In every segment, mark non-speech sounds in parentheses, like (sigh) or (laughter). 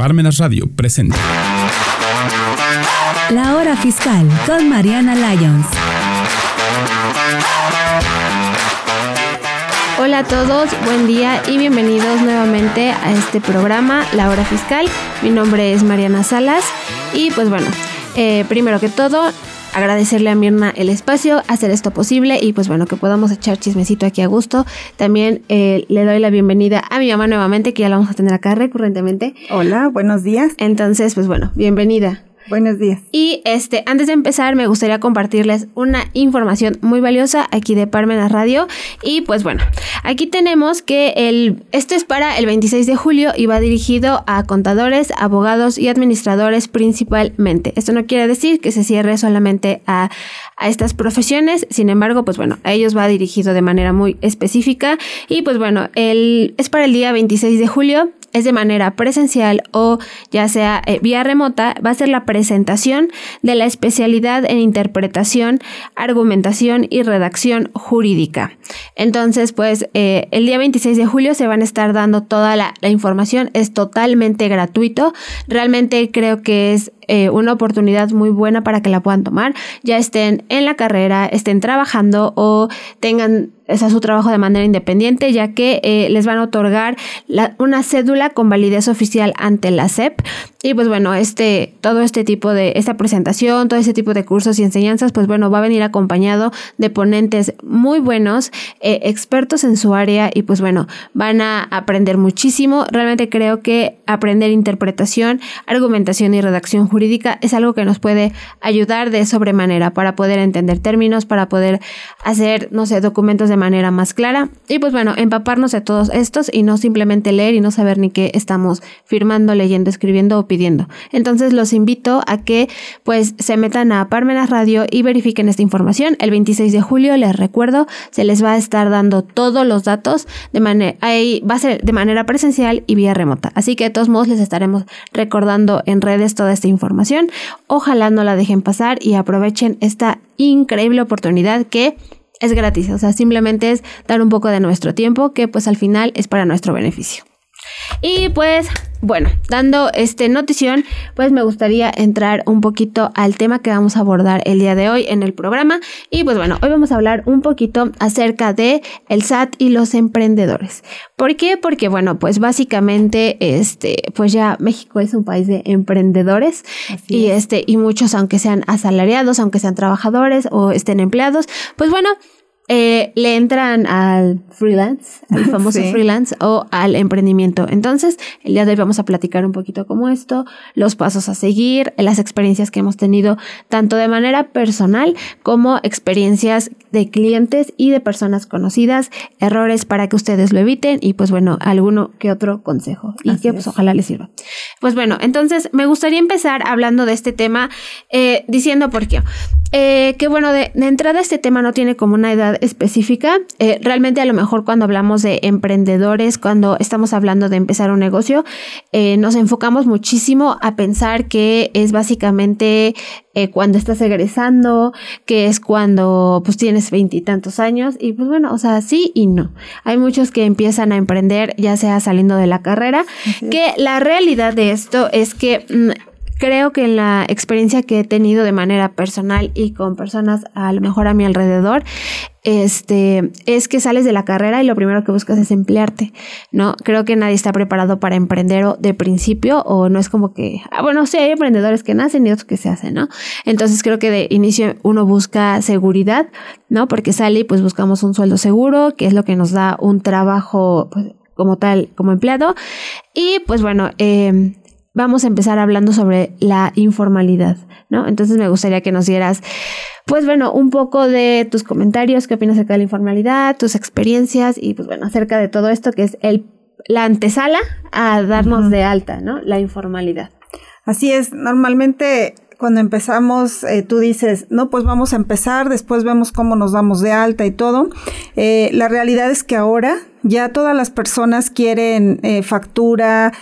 Parmenas Radio presenta La Hora Fiscal con Mariana Lyons. Hola a todos, buen día y bienvenidos nuevamente a este programa, La Hora Fiscal. Mi nombre es Mariana Salas y pues bueno, eh, primero que todo, agradecerle a Mirna el espacio, hacer esto posible y pues bueno, que podamos echar chismecito aquí a gusto. También eh, le doy la bienvenida a mi mamá nuevamente, que ya la vamos a tener acá recurrentemente. Hola, buenos días. Entonces, pues bueno, bienvenida. Buenos días. Y este, antes de empezar, me gustaría compartirles una información muy valiosa aquí de Parmenas Radio. Y pues bueno, aquí tenemos que el, esto es para el 26 de julio y va dirigido a contadores, abogados y administradores principalmente. Esto no quiere decir que se cierre solamente a, a estas profesiones, sin embargo, pues bueno, a ellos va dirigido de manera muy específica. Y pues bueno, el, es para el día 26 de julio es de manera presencial o ya sea eh, vía remota, va a ser la presentación de la especialidad en interpretación, argumentación y redacción jurídica. Entonces, pues eh, el día 26 de julio se van a estar dando toda la, información, es totalmente gratuito. Realmente creo que es eh, una oportunidad muy buena para que la puedan tomar, ya estén en la carrera, estén trabajando o tengan esa su trabajo de manera independiente, ya que eh, les van a otorgar una cédula con validez oficial ante la SEP. Y pues bueno, este, todo este tipo de, esta presentación, todo este tipo de cursos y enseñanzas, pues bueno, va a venir acompañado de ponentes muy buenos, eh, expertos en su área y pues bueno, van a aprender muchísimo. Realmente creo que aprender interpretación, argumentación y redacción jurídica es algo que nos puede ayudar de sobremanera para poder entender términos, para poder hacer, no sé, documentos de manera más clara y pues bueno, empaparnos de todos estos y no simplemente leer y no saber ni qué estamos firmando, leyendo, escribiendo pidiendo. Entonces los invito a que pues se metan a Parmenas Radio y verifiquen esta información. El 26 de julio, les recuerdo, se les va a estar dando todos los datos de manera, va a ser de manera presencial y vía remota. Así que de todos modos les estaremos recordando en redes toda esta información Ojalá no la dejen pasar y aprovechen esta increíble oportunidad que es gratis, o sea, simplemente es dar un poco de nuestro tiempo que pues al final es para nuestro beneficio. Y pues, bueno, dando este notición, pues me gustaría entrar un poquito al tema que vamos a abordar el día de hoy en el programa. Y pues bueno, hoy vamos a hablar un poquito acerca de el SAT y los emprendedores. ¿Por qué? Porque bueno, pues básicamente, este, pues ya México es un país de emprendedores y este, y muchos, aunque sean asalariados, aunque sean trabajadores o estén empleados, pues bueno, eh, le entran al freelance, al (laughs) famoso freelance o al emprendimiento. Entonces, el día de hoy vamos a platicar un poquito como esto, los pasos a seguir, las experiencias que hemos tenido tanto de manera personal como experiencias de clientes y de personas conocidas, errores para que ustedes lo eviten y pues bueno, alguno que otro consejo y que pues ojalá les sirva. Pues bueno, entonces me gustaría empezar hablando de este tema eh, diciendo por qué. Eh, que bueno, de, de, entrada este tema no tiene como una edad específica. Eh, realmente a lo mejor cuando hablamos de emprendedores, cuando estamos hablando de empezar un negocio, eh, nos enfocamos muchísimo a pensar que es básicamente eh, cuando estás egresando, que es cuando pues tienes veintitantos años y pues bueno, o sea, sí y no. Hay muchos que empiezan a emprender ya sea saliendo de la carrera, que la realidad de esto es que... Mm, creo que en la experiencia que he tenido de manera personal y con personas a lo mejor a mi alrededor, este, es que sales de la carrera y lo primero que buscas es emplearte, ¿no? Creo que nadie está preparado para emprender de principio o no es como que, ah, bueno, sí, hay emprendedores que nacen y otros que se hacen, ¿no? Entonces creo que de inicio uno busca seguridad, ¿no? Porque sale y pues buscamos un sueldo seguro, que es lo que nos da un trabajo, pues, como tal, como empleado. Y pues bueno, eh, vamos a empezar hablando sobre la informalidad, ¿no? Entonces me gustaría que nos dieras, pues bueno, un poco de tus comentarios, qué opinas acerca de la informalidad, tus experiencias y pues bueno, acerca de todo esto que es el, la antesala a darnos de alta, ¿no? La informalidad. Así es, normalmente cuando empezamos, eh, tú dices, no, pues vamos a empezar, después vemos cómo nos damos de alta y todo. Eh, la realidad es que ahora ya todas las personas quieren eh, factura,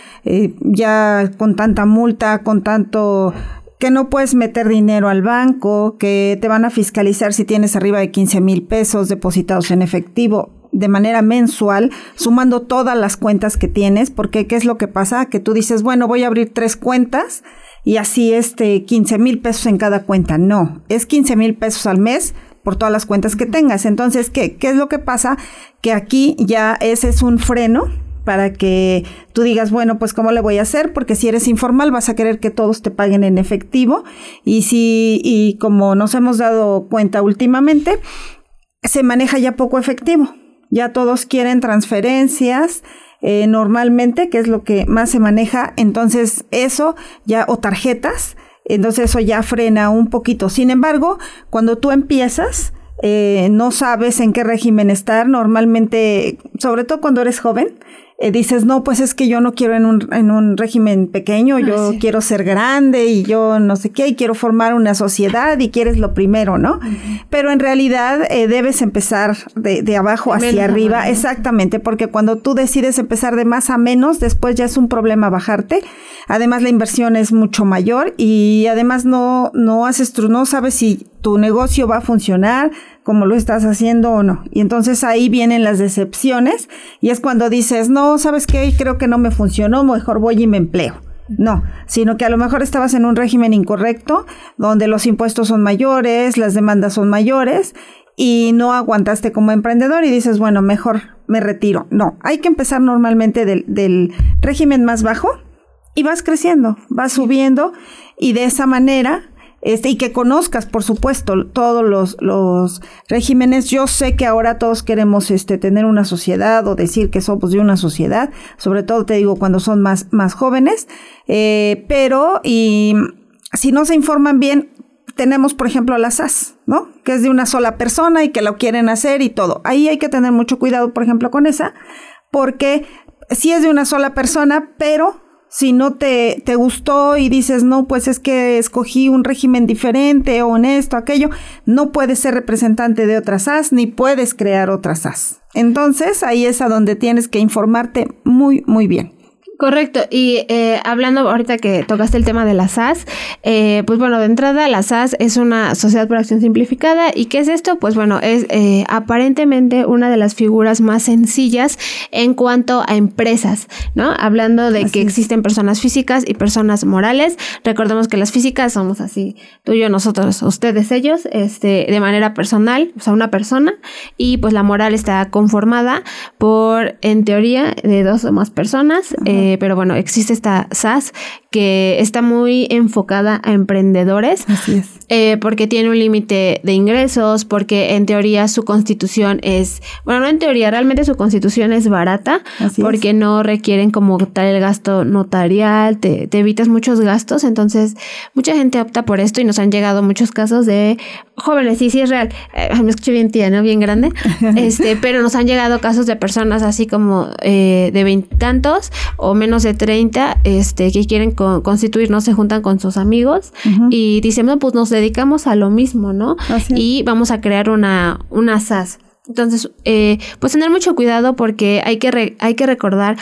ya con tanta multa, con tanto que no puedes meter dinero al banco, que te van a fiscalizar si tienes arriba de 15 mil pesos depositados en efectivo de manera mensual, sumando todas las cuentas que tienes, porque ¿qué es lo que pasa? Que tú dices, bueno, voy a abrir tres cuentas y así este 15 mil pesos en cada cuenta. No, es 15 mil pesos al mes por todas las cuentas que tengas. Entonces, ¿qué, ¿qué es lo que pasa? Que aquí ya ese es un freno para que tú digas, bueno, pues cómo le voy a hacer, porque si eres informal vas a querer que todos te paguen en efectivo y si y como nos hemos dado cuenta últimamente, se maneja ya poco efectivo. Ya todos quieren transferencias, eh, normalmente, que es lo que más se maneja, entonces eso ya, o tarjetas, entonces eso ya frena un poquito. Sin embargo, cuando tú empiezas, eh, no sabes en qué régimen estar, normalmente, sobre todo cuando eres joven, eh, dices, no, pues es que yo no quiero en un, en un régimen pequeño, ah, yo quiero ser grande y yo no sé qué, y quiero formar una sociedad y quieres lo primero, ¿no? Pero en realidad eh, debes empezar de, de abajo hacia arriba, exactamente, porque cuando tú decides empezar de más a menos, después ya es un problema bajarte. Además, la inversión es mucho mayor y además no, no haces, no sabes si tu negocio va a funcionar, como lo estás haciendo o no. Y entonces ahí vienen las decepciones y es cuando dices, no, ¿sabes qué? Creo que no me funcionó, mejor voy y me empleo. No, sino que a lo mejor estabas en un régimen incorrecto, donde los impuestos son mayores, las demandas son mayores y no aguantaste como emprendedor y dices, bueno, mejor me retiro. No, hay que empezar normalmente del, del régimen más bajo y vas creciendo, vas subiendo y de esa manera este, y que conozcas, por supuesto, todos los, los regímenes. Yo sé que ahora todos queremos este, tener una sociedad o decir que somos de una sociedad, sobre todo te digo cuando son más, más jóvenes, eh, pero y si no se informan bien, tenemos, por ejemplo, la SAS, ¿no? Que es de una sola persona y que lo quieren hacer y todo. Ahí hay que tener mucho cuidado, por ejemplo, con esa, porque sí es de una sola persona, pero si no te, te gustó y dices, no, pues es que escogí un régimen diferente o honesto, aquello, no puedes ser representante de otras SAS ni puedes crear otras SAS. Entonces ahí es a donde tienes que informarte muy, muy bien. Correcto, y eh, hablando ahorita que tocaste el tema de la SAS, eh, pues bueno, de entrada la SAS es una sociedad por acción simplificada y ¿qué es esto? Pues bueno, es eh, aparentemente una de las figuras más sencillas en cuanto a empresas, ¿no? Hablando de que existen personas físicas y personas morales, recordemos que las físicas somos así, tú y yo, nosotros, ustedes, ellos, este, de manera personal, o sea, una persona, y pues la moral está conformada por, en teoría, de dos o más personas. Eh, pero bueno, existe esta SAS que está muy enfocada a emprendedores. Así es. Eh, porque tiene un límite de ingresos, porque en teoría su constitución es, bueno, no en teoría, realmente su constitución es barata, porque no requieren como tal el gasto notarial, te, te, evitas muchos gastos, entonces mucha gente opta por esto y nos han llegado muchos casos de jóvenes, sí, sí es real, eh, me escuché bien tía, ¿no? Bien grande, (laughs) este, pero nos han llegado casos de personas así como eh, de veintitantos o menos de treinta, este, que quieren constituir, no se juntan con sus amigos y dicen, no, pues nos dedicamos a lo mismo, ¿no? Y vamos a crear una, una SAS. Entonces, eh, pues tener mucho cuidado porque hay que, hay que recordar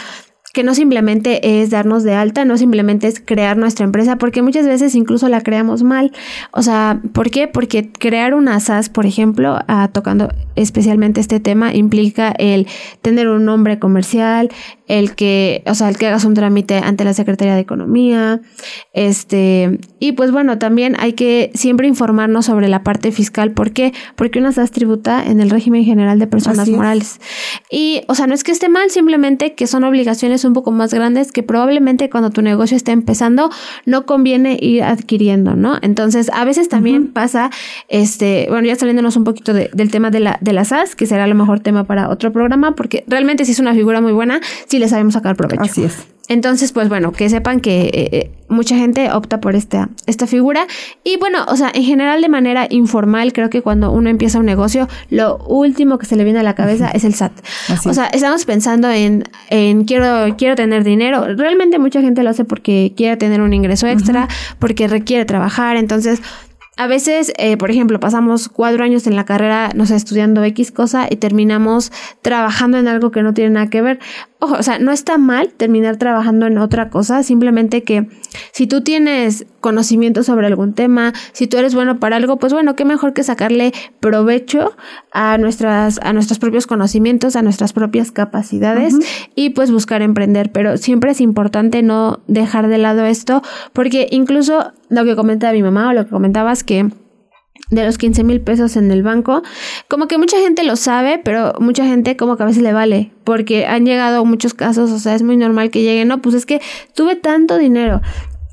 que no simplemente es darnos de alta, no simplemente es crear nuestra empresa, porque muchas veces incluso la creamos mal. O sea, ¿por qué? Porque crear una SAS, por ejemplo, ah, tocando especialmente este tema, implica el tener un nombre comercial, el que, o sea, el que hagas un trámite ante la Secretaría de Economía, este, y pues bueno, también hay que siempre informarnos sobre la parte fiscal, ¿por qué? Porque una SAS tributa en el régimen general de personas morales. Y, o sea, no es que esté mal, simplemente que son obligaciones un poco más grandes que probablemente cuando tu negocio esté empezando no conviene ir adquiriendo, ¿no? Entonces, a veces también pasa, este, bueno, ya saliéndonos un poquito del tema de la, de la SAS, que será a lo mejor tema para otro programa, porque realmente sí es una figura muy buena, si le sabemos sacar provecho. Así es. Entonces, pues bueno, que sepan que eh, eh, mucha gente opta por esta, esta figura. Y bueno, o sea, en general de manera informal, creo que cuando uno empieza un negocio, lo último que se le viene a la cabeza es el SAT. o sea, estamos pensando en, en quiero, quiero tener dinero. Realmente mucha gente lo hace porque quiere tener un ingreso extra, porque requiere trabajar. Entonces, a veces, eh, por ejemplo, pasamos cuatro años en la carrera, no sé, estudiando X cosa y terminamos trabajando en algo que no tiene nada que ver. Ojo, o sea, no está mal terminar trabajando en otra cosa, simplemente que si tú tienes conocimiento sobre algún tema, si tú eres bueno para algo, pues bueno, qué mejor que sacarle provecho a nuestras, a nuestros propios conocimientos, a nuestras propias capacidades y pues buscar emprender. Pero siempre es importante no dejar de lado esto, porque incluso lo que comentaba mi mamá o lo que comentabas que de los 15 mil pesos en el banco, como que mucha gente lo sabe, pero mucha gente como que a veces le vale, porque han llegado muchos casos, o sea, es muy normal que lleguen, no, pues es que tuve tanto dinero,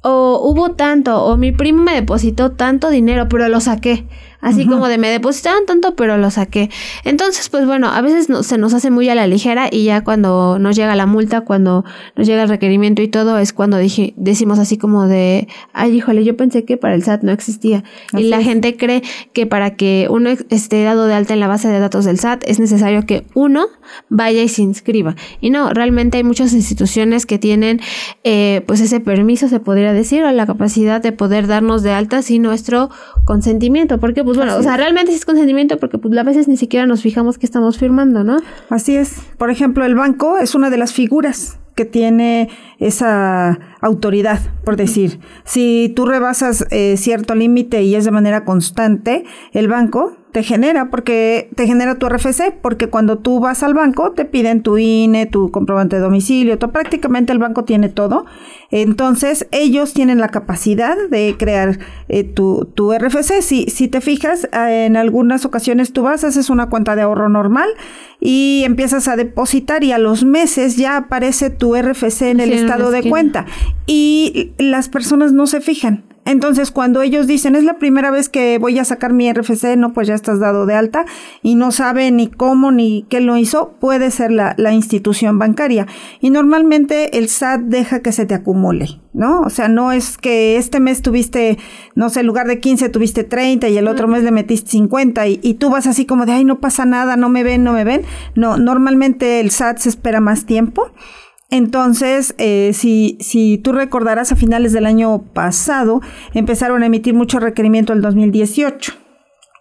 o hubo tanto, o mi primo me depositó tanto dinero, pero lo saqué. Así como de me depositaron tanto, pero lo saqué. Entonces, pues bueno, a veces se nos hace muy a la ligera y ya cuando nos llega la multa, cuando nos llega el requerimiento y todo, es cuando dije, decimos así como de, ay, híjole, yo pensé que para el SAT no existía. y la gente cree que para que uno esté dado de alta en la base de datos del SAT es necesario que uno vaya y se inscriba. Y no, realmente hay muchas instituciones que tienen eh, pues ese permiso, se podría decir, o la capacidad de poder darnos de alta sin nuestro consentimiento. Porque pues pues bueno, o sea, realmente es consentimiento porque pues a veces ni siquiera nos fijamos que estamos firmando, ¿no? Así es. Por ejemplo, el banco es una de las figuras que tiene esa autoridad, por decir. Si tú rebasas eh, cierto límite y es de manera constante, el banco te genera, porque te genera tu RFC, porque cuando tú vas al banco te piden tu INE, tu comprobante de domicilio, todo, prácticamente el banco tiene todo. Entonces, ellos tienen la capacidad de crear eh, tu, tu RFC. Si, si te fijas, eh, en algunas ocasiones tú vas, haces una cuenta de ahorro normal y empiezas a depositar y a los meses ya aparece tu RFC en el estado de cuenta y las personas no se fijan. Entonces, cuando ellos dicen, es la primera vez que voy a sacar mi RFC, no, pues ya estás dado de alta y no sabe ni cómo ni qué lo hizo, puede ser la, la institución bancaria. Y normalmente el SAT deja que se te acumule, ¿no? O sea, no es que este mes tuviste, no sé, en lugar de 15 tuviste 30 y el otro mes le metiste 50 y, y tú vas así como de, ay, no pasa nada, no me ven, no me ven. No, normalmente el SAT se espera más tiempo. Entonces, eh, si, si tú recordarás, a finales del año pasado empezaron a emitir mucho requerimiento el 2018.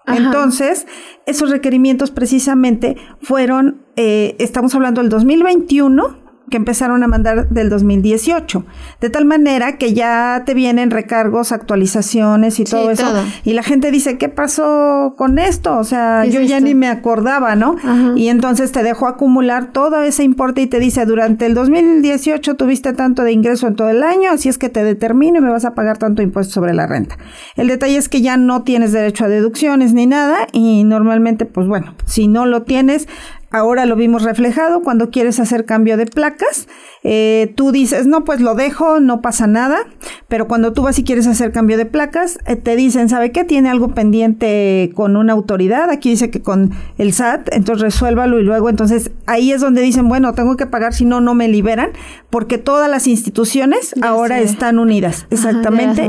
Entonces, esos requerimientos precisamente fueron, eh, estamos hablando del 2021, que empezaron a mandar del 2018. De tal manera que ya te vienen recargos, actualizaciones y todo eso. Y la gente dice, ¿qué pasó con esto? O sea, yo ya ni me acordaba, ¿no? Y entonces te dejó acumular todo ese importe y te dice, durante el 2018 tuviste tanto de ingreso en todo el año, así es que te determino y me vas a pagar tanto impuesto sobre la renta. El detalle es que ya no tienes derecho a deducciones ni nada y normalmente, pues bueno, si no lo tienes, Ahora lo vimos reflejado cuando quieres hacer cambio de placas. Eh, tú dices, no, pues lo dejo, no pasa nada. Pero cuando tú vas y quieres hacer cambio de placas, eh, te dicen, ¿sabe qué? Tiene algo pendiente con una autoridad. Aquí dice que con el SAT, entonces resuélvalo y luego, entonces ahí es donde dicen, bueno, tengo que pagar, si no, no me liberan, porque todas las instituciones ahora están unidas. Exactamente.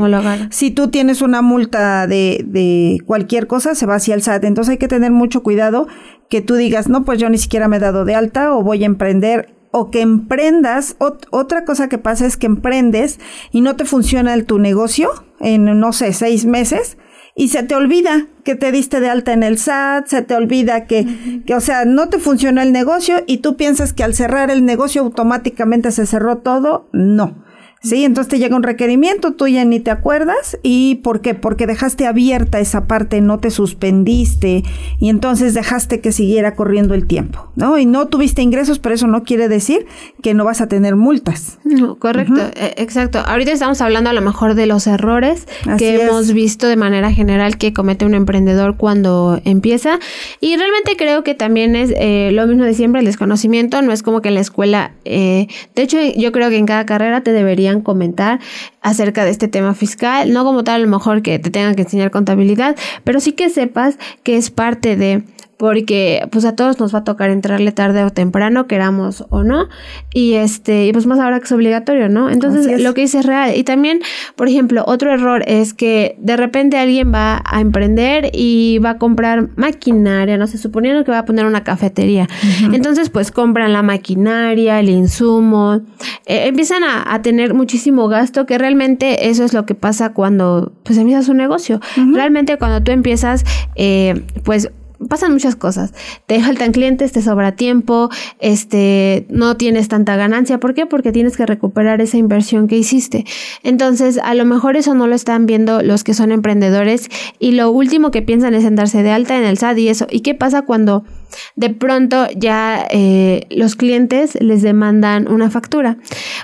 si tú tienes una multa de, de cualquier cosa, se va hacia el SAT. Entonces hay que tener mucho cuidado que tú digas, no, pues yo ni siquiera me he dado de alta o voy a emprender o que emprendas, otra cosa que pasa es que emprendes y no te funciona el, tu negocio en, no sé, seis meses y se te olvida que te diste de alta en el SAT, se te olvida que, que, o sea, no te funciona el negocio y tú piensas que al cerrar el negocio automáticamente se cerró todo. No. Sí, entonces te llega un requerimiento, tú ya ni te acuerdas. ¿Y por qué? Porque dejaste abierta esa parte, no te suspendiste y entonces dejaste que siguiera corriendo el tiempo, ¿no? Y no tuviste ingresos, pero eso no quiere decir que no vas a tener multas. No, correcto, e, exacto. Ahorita estamos hablando a lo mejor de los errores que hemos visto de manera general que comete un emprendedor cuando empieza. Y realmente creo que también es eh, lo mismo de siempre, el desconocimiento. No es como que en la escuela, eh, de hecho yo creo que en cada carrera te deberían comentar acerca de este tema fiscal, no como tal a lo mejor que te tengan que enseñar contabilidad, pero sí que sepas que es parte de porque pues a todos nos va a tocar entrarle tarde o temprano, queramos o no, y este, y pues más ahora que es obligatorio, ¿no? Entonces lo que dice es real. Y también, por ejemplo, otro error es que de repente alguien va a emprender y va a comprar maquinaria, no sé, suponiendo que va a poner una cafetería. Entonces, pues compran la maquinaria, el insumo, eh, empiezan a, tener muchísimo gasto, que realmente eso es lo que pasa cuando pues empiezas un negocio. Realmente cuando tú empiezas, eh, pues pasan muchas cosas. Te faltan clientes, te sobra tiempo, este, no tienes tanta ganancia. ¿Por qué? Porque tienes que recuperar esa inversión que hiciste. Entonces, a lo mejor eso no lo están viendo los que son emprendedores y lo último que piensan es en darse de alta en el SAT y eso. ¿Y qué pasa cuando de pronto ya eh, los clientes les demandan una factura.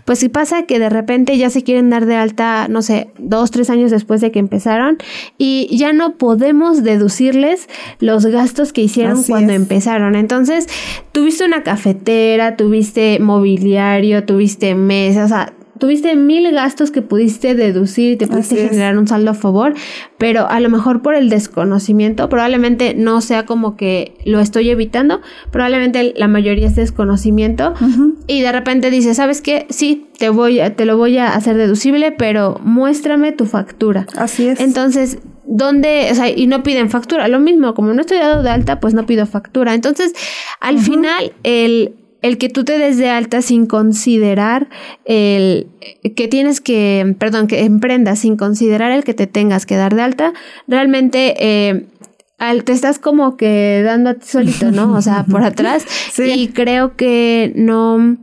Pues si pasa que de repente ya se quieren dar de alta, no sé, dos, tres años después de que empezaron y ya no podemos deducirles los gastos que hicieron cuando empezaron. Entonces, tuviste una cafetera, tuviste mobiliario, tuviste mesas, o sea, tuviste mil gastos que pudiste deducir y te pudiste generar un saldo a favor, pero a lo mejor por el desconocimiento, probablemente no sea como que lo estoy evitando, probablemente la mayoría es desconocimiento y de repente dices, ¿sabes qué? Sí, te voy a, te lo voy a hacer deducible, pero muéstrame tu factura. Así es. Entonces, ¿dónde? O sea, y no piden factura. Lo mismo, como no estoy dado de alta, pues no pido factura. Entonces, al final, el el que tú te des de alta sin considerar el que tienes que, perdón, que emprendas sin considerar el que te tengas que dar de alta, realmente eh, te estás como que dando a ti solito, ¿no? O sea, por (laughs) atrás. Y creo que no,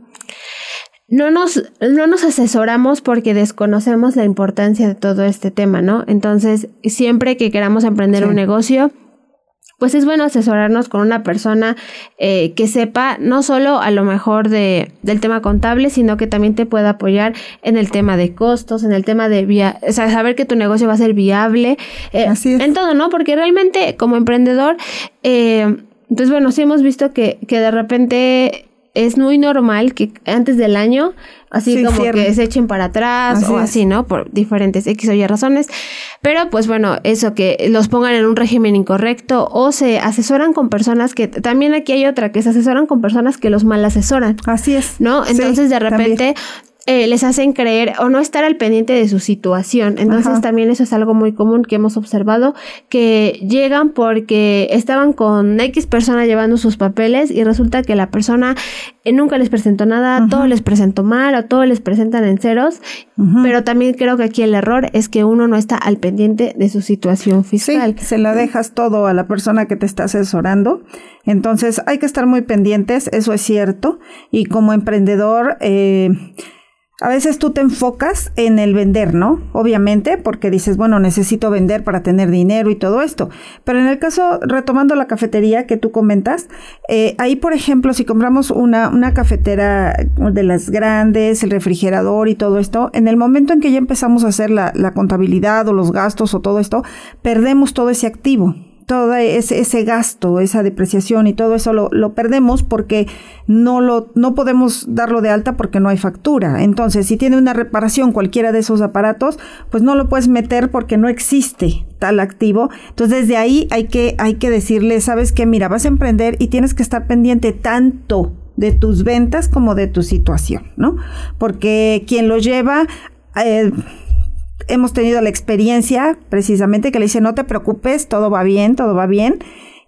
no nos, no nos asesoramos porque desconocemos la importancia de todo este tema, ¿no? Entonces, siempre que queramos emprender un negocio, pues es bueno asesorarnos con una persona eh, que sepa no solo a lo mejor de, del tema contable, sino que también te pueda apoyar en el tema de costos, en el tema de via o sea, saber que tu negocio va a ser viable, eh, Así en todo, ¿no? Porque realmente como emprendedor, eh, pues bueno, sí hemos visto que, que de repente es muy normal que antes del año, así como que se echen para atrás o así, ¿no? Por diferentes X o Y razones. Pero pues bueno, eso que los pongan en un régimen incorrecto o se asesoran con personas que también aquí hay otra, que se asesoran con personas que los mal asesoran. Así es. ¿No? Entonces de repente eh, les hacen creer o no estar al pendiente de su situación. Entonces también eso es algo muy común que hemos observado, que llegan porque estaban con X persona llevando sus papeles y resulta que la persona eh, nunca les presentó nada, todo les presentó mal o todo les presentan en ceros, pero también creo que aquí el error es que uno no está al pendiente de su situación fiscal. Sí, se la dejas todo a la persona que te está asesorando. Entonces hay que estar muy pendientes, eso es cierto. Y como emprendedor, eh, a veces tú te enfocas en el vender, ¿no? Obviamente, porque dices, bueno, necesito vender para tener dinero y todo esto. Pero en el caso, retomando la cafetería que tú comentas, eh, ahí, por ejemplo, si compramos una, una cafetera de las grandes, el refrigerador y todo esto, en el momento en que ya empezamos a hacer la, la contabilidad o los gastos o todo esto, perdemos todo ese activo todo ese, ese gasto, esa depreciación y todo eso lo, lo, perdemos porque no lo no podemos darlo de alta porque no hay factura. Entonces, si tiene una reparación cualquiera de esos aparatos, pues no lo puedes meter porque no existe tal activo. Entonces, desde ahí hay que hay que decirle, sabes que mira, vas a emprender y tienes que estar pendiente tanto de tus ventas como de tu situación, ¿no? Porque quien lo lleva eh, hemos tenido la experiencia precisamente que le dice, no te preocupes, todo va bien, todo va bien.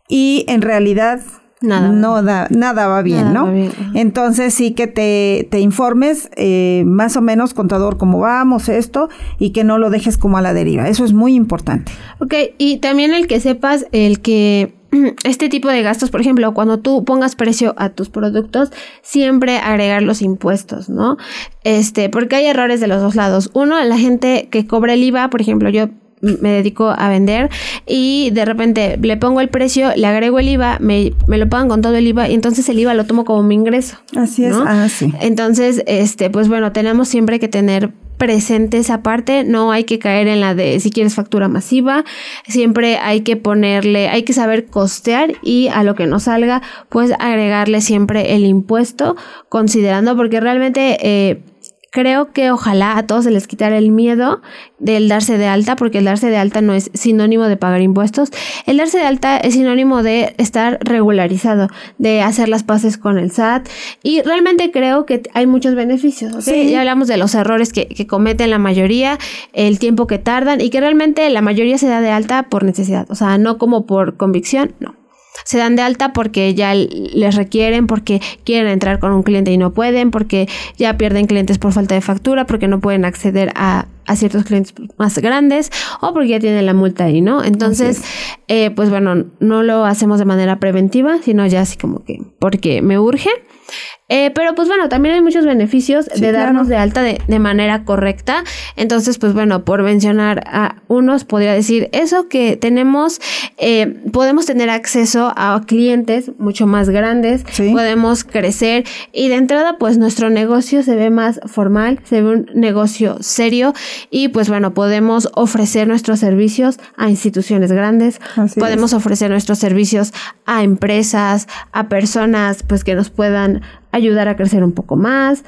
Y en realidad nada, no da, nada va bien, ¿no? Entonces sí que te, te informes eh, más o menos, contador, cómo vamos, esto, y que no lo dejes como a la deriva. Eso es muy importante. Ok, y también el que sepas, el que (clears throat) este tipo de gastos, por ejemplo, cuando tú pongas precio a tus productos, siempre agregar los impuestos, ¿no? Este, porque hay errores de los dos lados. Uno, la gente que cobra el IVA, por ejemplo, yo me dedico a vender y de repente le pongo el precio, le agrego el IVA, me, me, lo pagan con todo el IVA y entonces el IVA lo tomo como mi ingreso. Así es, ah, sí. Entonces, este, pues bueno, tenemos siempre que tener presente esa parte, no hay que caer en la de si quieres factura masiva, siempre hay que ponerle, hay que saber costear y a lo que no salga, pues agregarle siempre el impuesto, considerando, porque realmente eh, creo que ojalá a todos se les quitara el miedo del darse de alta, porque el darse de alta no es sinónimo de pagar impuestos. El darse de alta es sinónimo de estar regularizado, de hacer las paces con el SAT. Y realmente creo que hay muchos beneficios. Ya hablamos de los errores que, que cometen la mayoría, el tiempo que tardan y que realmente la mayoría se da de alta por necesidad. O sea, no como por convicción, no se dan de alta porque ya les requieren, porque quieren entrar con un cliente y no pueden, porque ya pierden clientes por falta de factura, porque no pueden acceder a a ciertos clientes más grandes o porque ya tiene la multa ahí, ¿no? Entonces, eh, pues bueno, no lo hacemos de manera preventiva, sino ya así como que porque me urge. Eh, pero pues bueno, también hay muchos beneficios de darnos de alta de, de, manera correcta. Entonces, pues bueno, por mencionar a unos, podría decir eso que tenemos, eh, podemos tener acceso a clientes mucho más grandes, podemos crecer y de entrada pues nuestro negocio se ve más formal, se ve un negocio serio y pues bueno, podemos ofrecer nuestros servicios a instituciones grandes, podemos ofrecer nuestros servicios a empresas, a personas pues que nos puedan ayudar a crecer un poco más.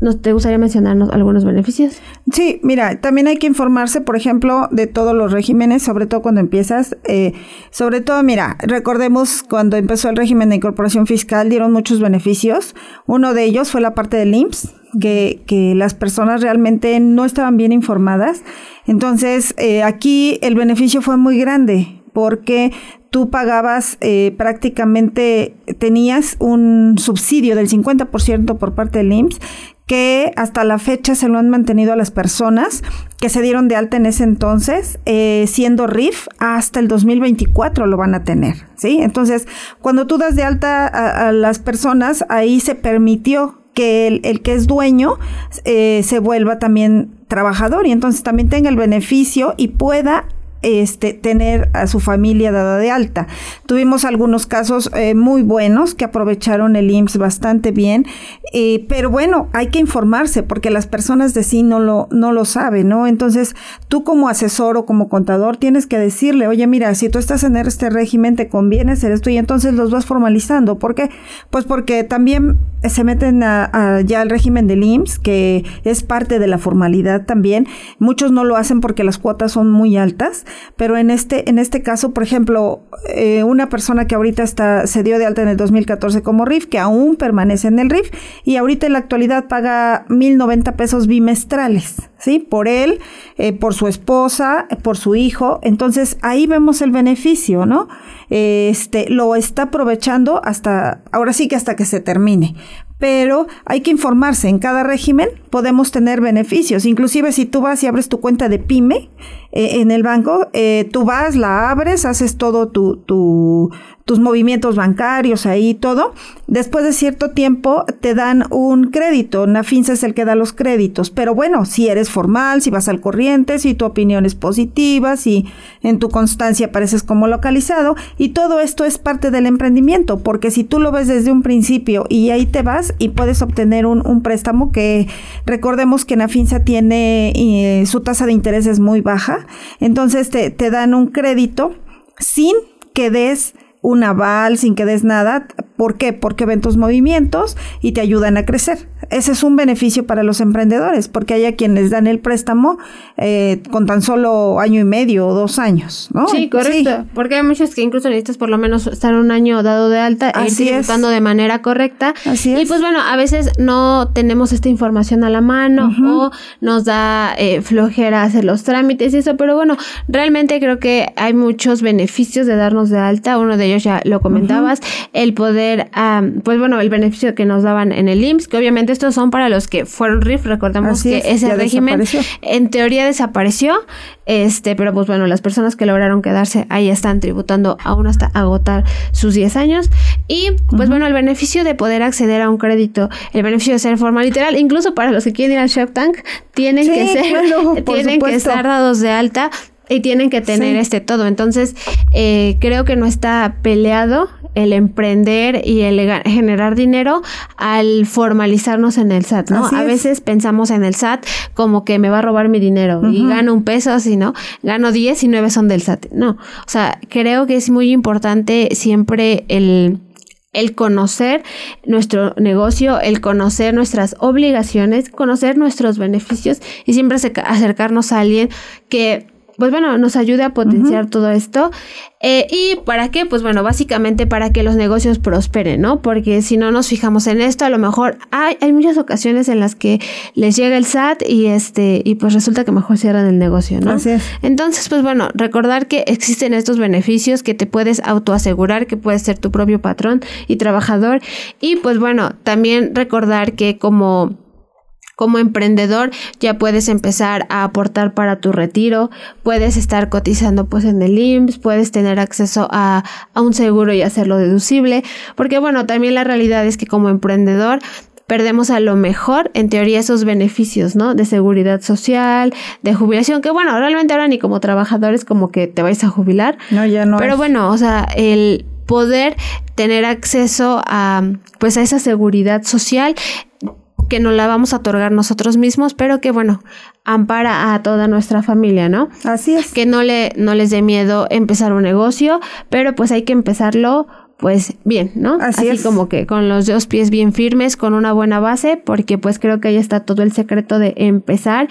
¿Nos te gustaría mencionarnos algunos beneficios? Sí, mira, también hay que informarse, por ejemplo, de todos los regímenes, sobre todo cuando empiezas. Eh, sobre todo, mira, recordemos cuando empezó el régimen de incorporación fiscal, dieron muchos beneficios. Uno de ellos fue la parte del IMSS, que, que las personas realmente no estaban bien informadas. Entonces, eh, aquí el beneficio fue muy grande porque tú pagabas eh, prácticamente, tenías un subsidio del 50% por parte del IMSS que hasta la fecha se lo han mantenido a las personas que se dieron de alta en ese entonces, eh, siendo RIF, hasta el 2024 lo van a tener, ¿sí? Entonces, cuando tú das de alta a, las personas, ahí se permitió que el, que es dueño eh, se vuelva también trabajador y entonces también tenga el beneficio y pueda este, tener a su familia dada de alta. Tuvimos algunos casos eh, muy buenos que aprovecharon el IMSS bastante bien, eh, pero bueno, hay que informarse porque las personas de sí no lo, no lo saben, ¿no? Entonces, tú como asesor o como contador tienes que decirle, oye, mira, si tú estás en este régimen, te conviene hacer esto y entonces los vas formalizando. ¿Por qué? Pues porque también se meten a, ya al régimen del IMSS, que es parte de la formalidad también. Muchos no lo hacen porque las cuotas son muy altas pero en este, en este caso, por ejemplo, eh, una persona que ahorita está, se dio de alta en el 2014 como RIF, que aún permanece en el RIF, y ahorita en la actualidad paga 1.090 pesos bimestrales, ¿sí? Por él, eh, por su esposa, por su hijo. Entonces, ahí vemos el beneficio, ¿no? Este, lo está aprovechando hasta, ahora sí que hasta que se termine pero hay que informarse. En cada régimen podemos tener beneficios. Inclusive si tú vas y abres tu cuenta de pyme eh, en el banco, eh, tú vas, la abres, haces todo tu, tu, tus movimientos bancarios ahí, todo. Después de cierto tiempo te dan un crédito. Nafinsa es el que da los créditos. Pero bueno, si eres formal, si vas al corriente, si tu opinión es positiva, si en tu constancia apareces como localizado. Y todo esto es parte del emprendimiento, porque si tú lo ves desde un principio y ahí te vas y puedes obtener un, préstamo que recordemos que Nafinsa tiene eh, su tasa de interés es muy baja. Entonces te, te dan un crédito sin que des un aval, sin que des nada. ¿Por qué? Porque ven tus movimientos y te ayudan a crecer. Ese es un beneficio para los emprendedores, porque hay a quienes dan el préstamo eh, con tan solo año y medio o dos años, ¿no? Sí, correcto. Porque hay muchos que incluso necesitas por lo menos estar un año dado de alta e ir de manera correcta. Así es. Y pues bueno, a veces no tenemos esta información a la mano o nos da eh, flojera hacer los trámites y eso, pero bueno, realmente creo que hay muchos beneficios de darnos de alta. Uno de ellos ya lo comentabas, el poder, pues bueno, el beneficio que nos daban en el IMSS, que obviamente estos son para los que fueron RIF, recordemos que ese régimen en teoría desapareció, este, pero pues bueno, las personas que lograron quedarse ahí están tributando aún hasta agotar sus 10 años. Y pues bueno, el beneficio de poder acceder a un crédito, el beneficio de ser forma literal, incluso para los que quieren ir al Shark Tank, tienen que ser, (laughs) tienen que estar dados de alta y tienen que tener este todo. Entonces, eh, creo que no está peleado el emprender y el generar dinero al formalizarnos en el SAT, ¿no? a veces pensamos en el SAT como que me va a robar mi dinero y gano un peso, así, ¿no? Gano 10 y 9 son del SAT. No, o sea, creo que es muy importante siempre el el conocer nuestro negocio, el conocer nuestras obligaciones, conocer nuestros beneficios y siempre acercarnos a alguien que pues bueno, nos ayude a potenciar todo esto. Eh, ¿Y para qué? Pues bueno, básicamente para que los negocios prosperen, ¿no? Porque si no nos fijamos en esto, a lo mejor hay, hay muchas ocasiones en las que les llega el SAT y este, y pues resulta que mejor cierran el negocio, ¿no? Así es. Entonces, pues bueno, recordar que existen estos beneficios que te puedes autoasegurar, que puedes ser tu propio patrón y trabajador. Y pues bueno, también recordar que como como emprendedor ya puedes empezar a aportar para tu retiro, puedes estar cotizando pues en el IMSS, puedes tener acceso a, a un seguro y hacerlo deducible, porque bueno, también la realidad es que como emprendedor perdemos a lo mejor, en teoría, esos beneficios, ¿no? De seguridad social, de jubilación, que bueno, realmente ahora ni como trabajadores como que te vais a jubilar. No, ya no. Pero bueno, o sea, el poder tener acceso a, pues a esa seguridad social que no la vamos a otorgar nosotros mismos, pero que bueno, ampara a toda nuestra familia, ¿no? Así es. Que no le no les dé miedo empezar un negocio, pero pues hay que empezarlo pues bien, ¿no? Así, es. como que con los dos pies bien firmes, con una buena base, porque pues creo que ahí está todo el secreto de empezar.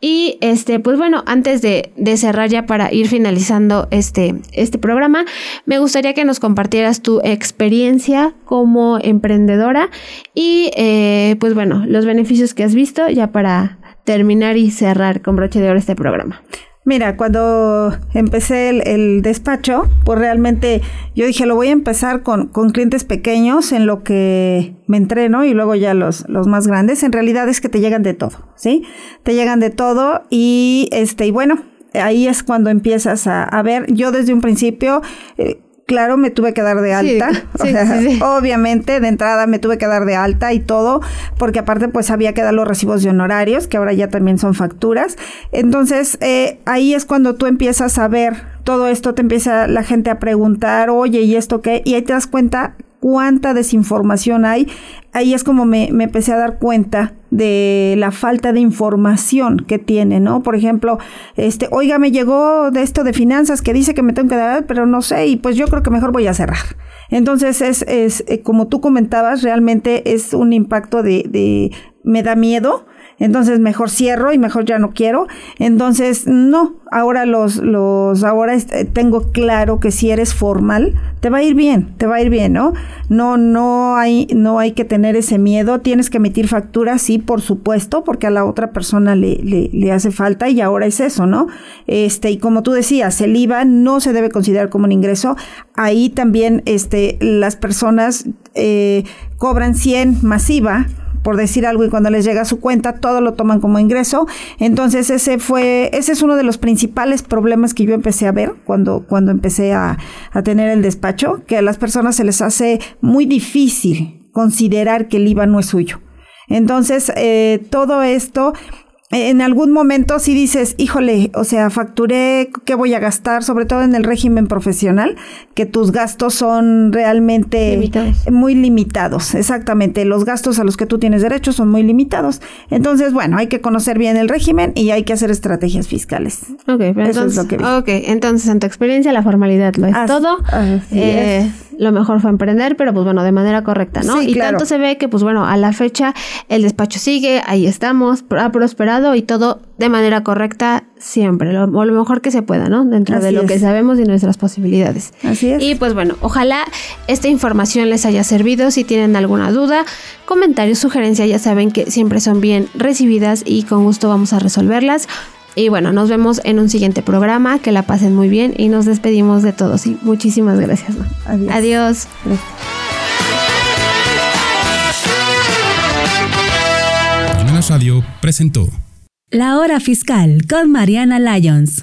Y este, pues bueno, antes de, de cerrar ya para ir finalizando este, este programa, me gustaría que nos compartieras tu experiencia como emprendedora y eh, pues bueno, los beneficios que has visto ya para terminar y cerrar con broche de oro este programa. Mira, cuando empecé el, el, despacho, pues realmente yo dije, lo voy a empezar con, con, clientes pequeños en lo que me entreno y luego ya los, los más grandes. En realidad es que te llegan de todo, ¿sí? Te llegan de todo y este, y bueno, ahí es cuando empiezas a, a ver, yo desde un principio, eh, claro, me tuve que dar de alta. (laughs) Sí, o sí, sea, sí, sí. obviamente, de entrada me tuve que dar de alta y todo, porque aparte, pues había que dar los recibos de honorarios, que ahora ya también son facturas. Entonces, eh, ahí es cuando tú empiezas a ver todo esto, te empieza la gente a preguntar, oye, ¿y esto qué? Y ahí te das cuenta cuánta desinformación hay. Ahí es como me, me, empecé a dar cuenta de la falta de información que tiene, ¿no? Por ejemplo, este, oiga, me llegó de esto de finanzas que dice que me tengo que dar, pero no sé, y pues yo creo que mejor voy a cerrar. Entonces, es, es eh, como tú comentabas, realmente es un impacto de, de me da miedo, entonces mejor cierro y mejor ya no quiero. Entonces, no, ahora los, los, ahora tengo claro que si eres formal, te va a ir bien, te va a ir bien, ¿no? No, no hay, no hay que tener ese miedo, tienes que emitir facturas, sí, por supuesto, porque a la otra persona le, le, le hace falta y ahora es eso, ¿no? Este, y como tú decías, el IVA no se debe considerar como un ingreso, ahí también, este, las personas eh, cobran 100 masiva, por decir algo y cuando les llega a su cuenta todo lo toman como ingreso. Entonces ese fue, ese es uno de los principales problemas que yo empecé a ver cuando, cuando empecé a, a tener el despacho, que a las personas se les hace muy difícil considerar que el IVA no es suyo. Entonces, eh, todo esto en algún momento si dices, híjole, o sea, facturé, ¿qué voy a gastar? Sobre todo en el régimen profesional, que tus gastos son realmente limitados. muy limitados. Exactamente, los gastos a los que tú tienes derecho son muy limitados. Entonces, bueno, hay que conocer bien el régimen y hay que hacer estrategias fiscales. Ok, pero Eso entonces, es lo que vi. ok, entonces en tu experiencia la formalidad lo es Así- todo. así Eh, es. Lo mejor fue emprender, pero pues bueno, de manera correcta, ¿no? Sí, y claro. tanto se ve que pues bueno, a la fecha el despacho sigue, ahí estamos, ha prosperado y todo de manera correcta siempre, lo, o lo mejor que se pueda, ¿no? Dentro de lo que sabemos y nuestras posibilidades. Así es. Y pues bueno, ojalá esta información les haya servido. Si tienen alguna duda, comentarios, sugerencias, ya saben que siempre son bien recibidas y con gusto vamos a resolverlas. Y bueno, nos vemos en un siguiente programa. Que la pasen muy bien y nos despedimos de todos. Y muchísimas gracias. Adiós. Radio presentó La hora fiscal con Mariana Lyons.